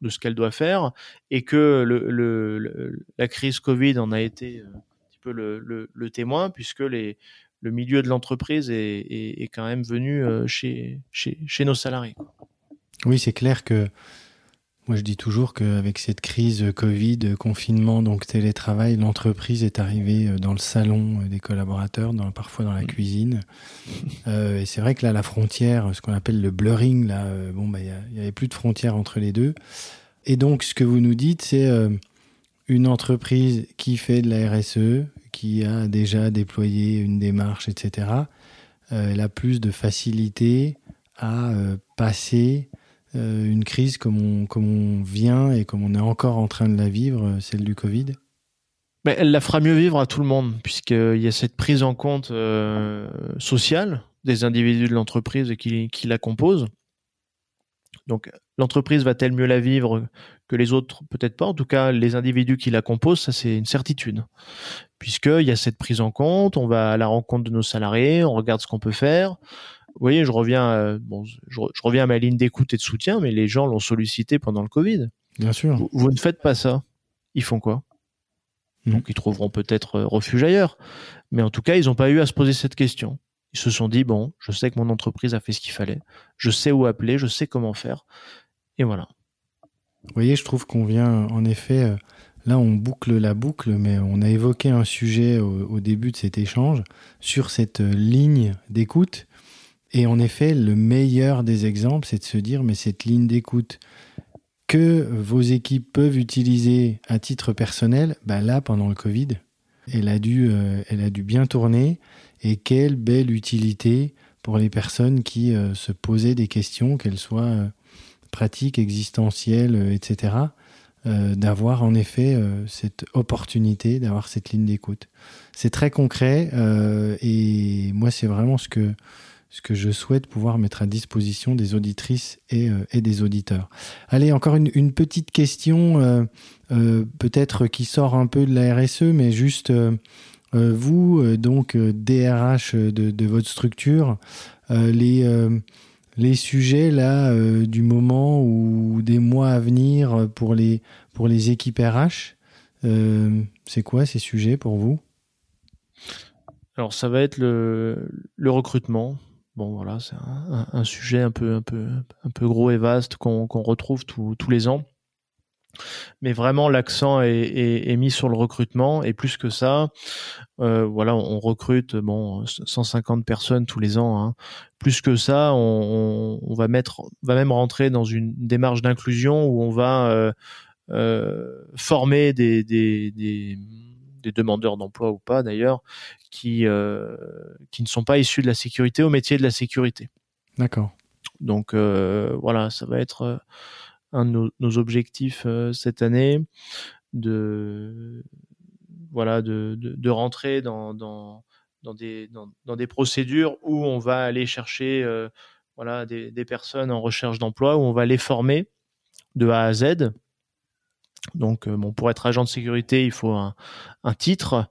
de ce qu'elle doit faire et que le, la crise Covid en a été le, témoin, puisque les, le milieu de l'entreprise est, quand même venu euh, chez, chez, nos salariés. Oui, c'est clair que moi je dis toujours qu'avec cette crise Covid, confinement, donc télétravail, l'entreprise est arrivée euh, dans le salon euh, des collaborateurs, dans, parfois dans la mmh. cuisine. et c'est vrai que là, la frontière, ce qu'on appelle le blurring, là, bon, bah, il n'y avait plus de frontière entre les deux. Et donc, ce que vous nous dites, c'est une entreprise qui fait de la RSE, qui a déjà déployé une démarche, etc., euh, elle a plus de facilité à euh, passer euh, une crise comme on, vient et comme on est encore en train de la vivre, celle du Covid? Mais Elle la fera mieux vivre à tout le monde, puisqu'il y a cette prise en compte sociale des individus de l'entreprise qui, qui la composent. Donc l'entreprise va-t-elle mieux la vivre que les autres Peut-être pas. En tout cas, les individus qui la composent, ça c'est une certitude. Puisqu'il y a cette prise en compte, on va à la rencontre de nos salariés, on regarde ce qu'on peut faire. Vous voyez, je reviens, à, bon, je, reviens à ma ligne d'écoute et de soutien, mais les gens l'ont sollicité pendant le Covid. Bien sûr. Vous, ne faites pas ça. Ils font quoi? Mmh. Donc ils trouveront peut-être euh, refuge ailleurs. Mais en tout cas, ils n'ont pas eu à se poser cette question. Ils se sont dit, bon, je sais que mon entreprise a fait ce qu'il fallait, je sais où appeler, je sais comment faire. Et voilà. Vous voyez, je trouve qu'on vient, en effet, euh, là on boucle la boucle, mais on a évoqué un sujet au, début de cet échange sur cette euh, ligne d'écoute. Et en effet, le meilleur des exemples, c'est de se dire, mais cette ligne d'écoute que vos équipes peuvent utiliser à titre personnel, bah là, pendant le Covid, elle a dû, euh, elle a dû bien tourner. Et quelle belle utilité pour les personnes qui se posaient des questions, qu'elles soient euh, pratiques, existentielles, euh, etc., d'avoir en effet cette opportunité, d'avoir cette ligne d'écoute. C'est très concret et moi c'est vraiment ce que ce que je souhaite pouvoir mettre à disposition des auditrices et, et des auditeurs. Allez, encore une, petite question, peut-être qui sort un peu de la RSE, mais juste euh, vous, euh, donc DRH euh, de, votre structure, les, les sujets là du moment ou des mois à venir pour les, pour équipes RH, c'est quoi ces sujets pour vous? Alors ça va être le, recrutement. Bon voilà, c'est un, sujet un peu gros et vaste qu'on retrouve tous les ans mais vraiment l'accent est, mis sur le recrutement et plus que ça, euh, voilà, on recrute bon 150 personnes tous les ans. Hein. Plus que ça, on, va mettre, va même rentrer dans une démarche d'inclusion où on va euh, euh, former des, des, des, demandeurs d'emploi ou pas d'ailleurs qui qui ne sont pas issus de la sécurité au métier de la sécurité. D'accord. Donc voilà, ça va être un de nos, objectifs euh, cette année de voilà de, rentrer dans, des, dans, procédures où on va aller chercher euh, voilà des, des, personnes en recherche d'emploi où on va les former de A à Z. Donc euh, bon pour être agent de sécurité il faut un, un titre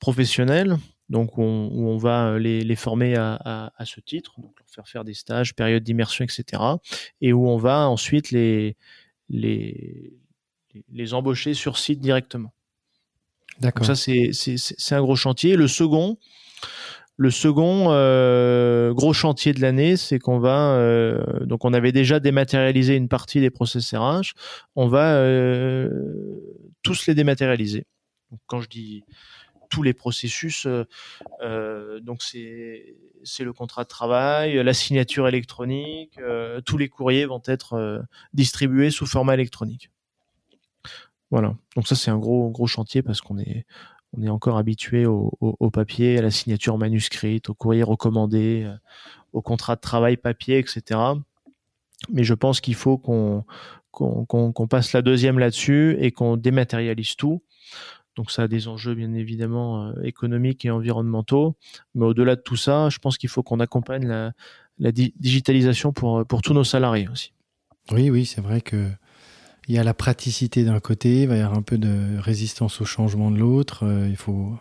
professionnel donc on, où on va les, les former à, à, à, ce titre, donc leur faire faire des stages, période d'immersion, etc. Et où on va ensuite les, les, les embaucher sur site directement. D'accord. Ça c'est c'est un gros chantier. Le second, le second euh, gros chantier de l'année, c'est qu'on va euh, donc on avait déjà dématérialisé une partie des process RH, on va euh, tous les dématérialiser. Donc, quand je dis tous les processus. Euh, euh, donc c'est le contrat de travail, la signature électronique, euh, tous les courriers vont être distribués sous format électronique. Voilà. Donc ça c'est un gros chantier parce qu'on est on est encore habitué au, papier, à la signature manuscrite, au courrier recommandé, au contrat de travail papier, etc. Mais je pense qu'il faut qu'on passe la deuxième là-dessus et qu'on dématérialise tout. Donc ça a des enjeux bien évidemment euh, économiques et environnementaux. Mais au-delà de tout ça, je pense qu'il faut qu'on accompagne la, digitalisation pour, pour tous nos salariés aussi. Oui, oui, c'est vrai que il y a la praticité d'un côté, il va y avoir un peu de résistance au changement de l'autre. Euh, il faut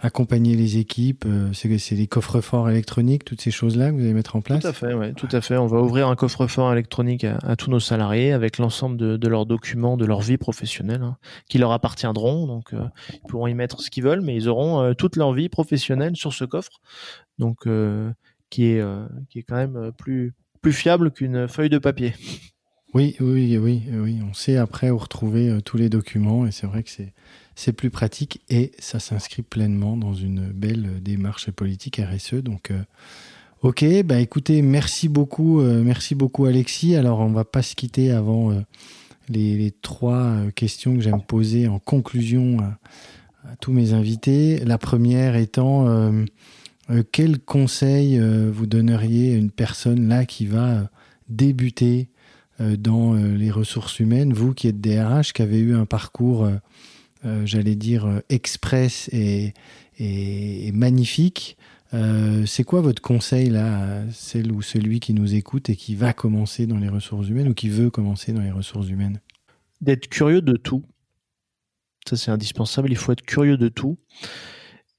accompagner les équipes. Euh, c'est les coffres-forts électroniques, toutes ces choses-là que vous allez mettre en place. Tout à fait, tout à fait. On va ouvrir un coffre-fort électronique à, tous nos salariés avec l'ensemble de, leurs documents, de leur vie professionnelle, hein, qui leur appartiendront. Donc, euh, ils pourront y mettre ce qu'ils veulent, mais ils auront toute leur vie professionnelle sur ce coffre. Donc, qui est qui est quand même plus plus fiable qu'une feuille de papier. Oui, oui, oui, oui. On sait après où retrouver euh, tous les documents et c'est vrai que c'est plus pratique et ça s'inscrit pleinement dans une belle euh, démarche politique RSE. Donc, euh, ok, bah écoutez, merci beaucoup, merci beaucoup Alexis. Alors, on va pas se quitter avant les, trois questions que j'aime poser en conclusion à, tous mes invités. La première étant quel conseil vous donneriez à une personne là qui va débuter dans euh, les ressources humaines, vous qui êtes DRH, qui avez eu un parcours, euh, j'allais dire, express et, magnifique, c'est quoi votre conseil là, celle ou celui qui nous écoute et qui va commencer dans les ressources humaines ou qui veut commencer dans les ressources humaines? D'être curieux de tout. Ça, c'est indispensable. Il faut être curieux de tout.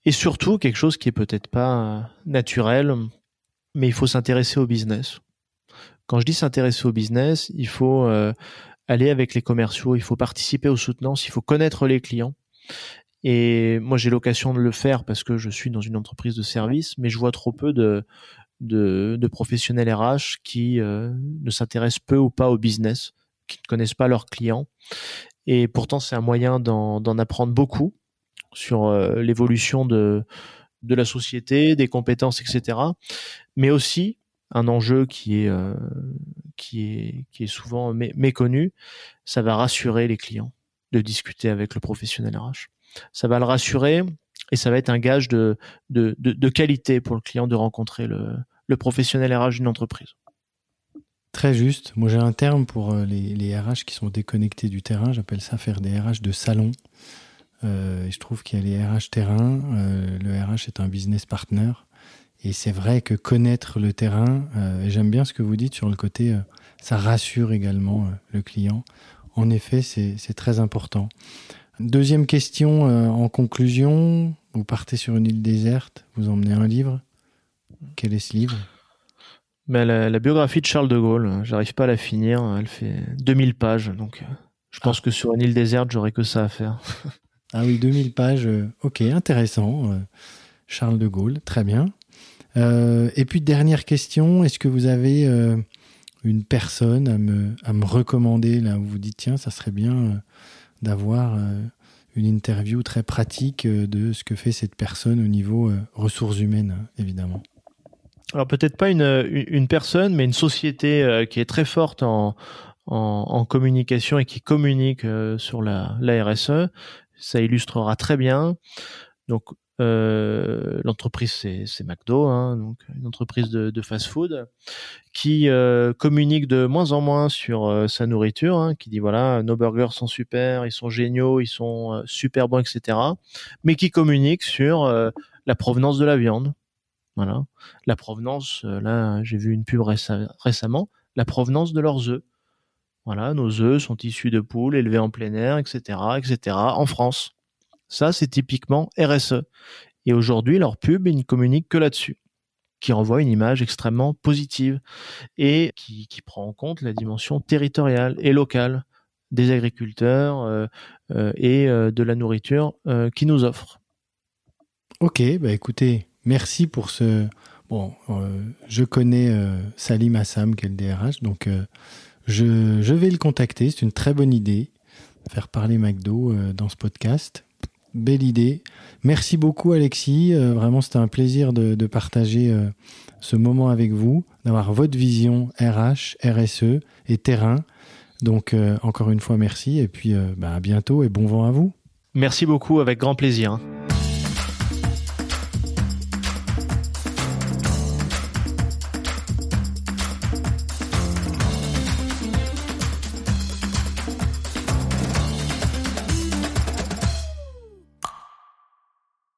Et surtout, quelque chose qui est peut-être pas naturel, mais il faut s'intéresser au business. Quand je dis s'intéresser au business, il faut euh, aller avec les commerciaux, il faut participer aux soutenances, il faut connaître les clients. Et moi, j'ai l'occasion de le faire parce que je suis dans une entreprise de service, mais je vois trop peu de, de, professionnels RH qui euh, ne s'intéressent peu ou pas au business, qui ne connaissent pas leurs clients. Et pourtant, c'est un moyen d'en apprendre beaucoup sur euh, l'évolution de, de la société, des compétences, etc. Mais aussi un enjeu qui est euh, qui est qui est souvent méconnu, ça va rassurer les clients de discuter avec le professionnel RH. Ça va le rassurer et ça va être un gage de de, de, qualité pour le client de rencontrer le, le professionnel RH d'une entreprise. Très juste. Moi, j'ai un terme pour euh, les, les, RH qui sont déconnectés du terrain. J'appelle ça faire des RH de salon. Euh, je trouve qu'il y a les RH terrain. Le RH est un business partner. Et c'est vrai que connaître le terrain, euh, j'aime bien ce que vous dites sur le côté, euh, ça rassure également euh, le client. En effet, c'est très important. Deuxième question en conclusion, vous partez sur une île déserte, vous emmenez un livre. Quel est ce livre? Mais ben, la, biographie de Charles de Gaulle, j'arrive pas à la finir, elle fait 2000 pages, donc je pense ah. que sur une île déserte, j'aurais que ça à faire. ah oui, 2000 pages, ok, intéressant. Charles de Gaulle, très bien. Euh, et puis dernière question, est-ce que vous avez euh, une personne à me, à me recommander là où vous dites tiens ça serait bien euh, d'avoir une interview très pratique de ce que fait cette personne au niveau ressources humaines évidemment? Alors peut-être pas une, une, personne mais une société qui est très forte en, en, communication et qui communique sur la, la RSE. Ça illustrera très bien. Donc euh, l'entreprise c'est McDo, hein, une entreprise de, fast-food qui euh, communique de moins en moins sur euh, sa nourriture, hein, qui dit voilà nos burgers sont super, ils sont géniaux, ils sont super bons, etc. Mais qui communique sur la provenance de la viande, voilà, la provenance. là, j'ai vu une pub récemment, la provenance de leurs œufs. Voilà, nos œufs sont issus de poules élevées en plein air, etc., etc. En France. Ça, c'est typiquement RSE. Et aujourd'hui, leur pub, ils ne communiquent que là-dessus qui renvoie une image extrêmement positive et qui, prend en compte la dimension territoriale et locale des agriculteurs euh, euh, et euh, de la nourriture qu'ils nous offrent. Ok, bah écoutez, merci pour ce. Bon, je connais Salim Assam, qui est le DRH, donc je, je, vais le contacter. C'est une très bonne idée, faire parler McDo dans ce podcast. Belle idée. Merci beaucoup Alexis. Euh, vraiment, c'était un plaisir de, partager euh, ce moment avec vous, d'avoir votre vision RH, RSE et terrain. Donc, euh, encore une fois, merci. Et puis, bah, à bientôt et bon vent à vous. Merci beaucoup, avec grand plaisir.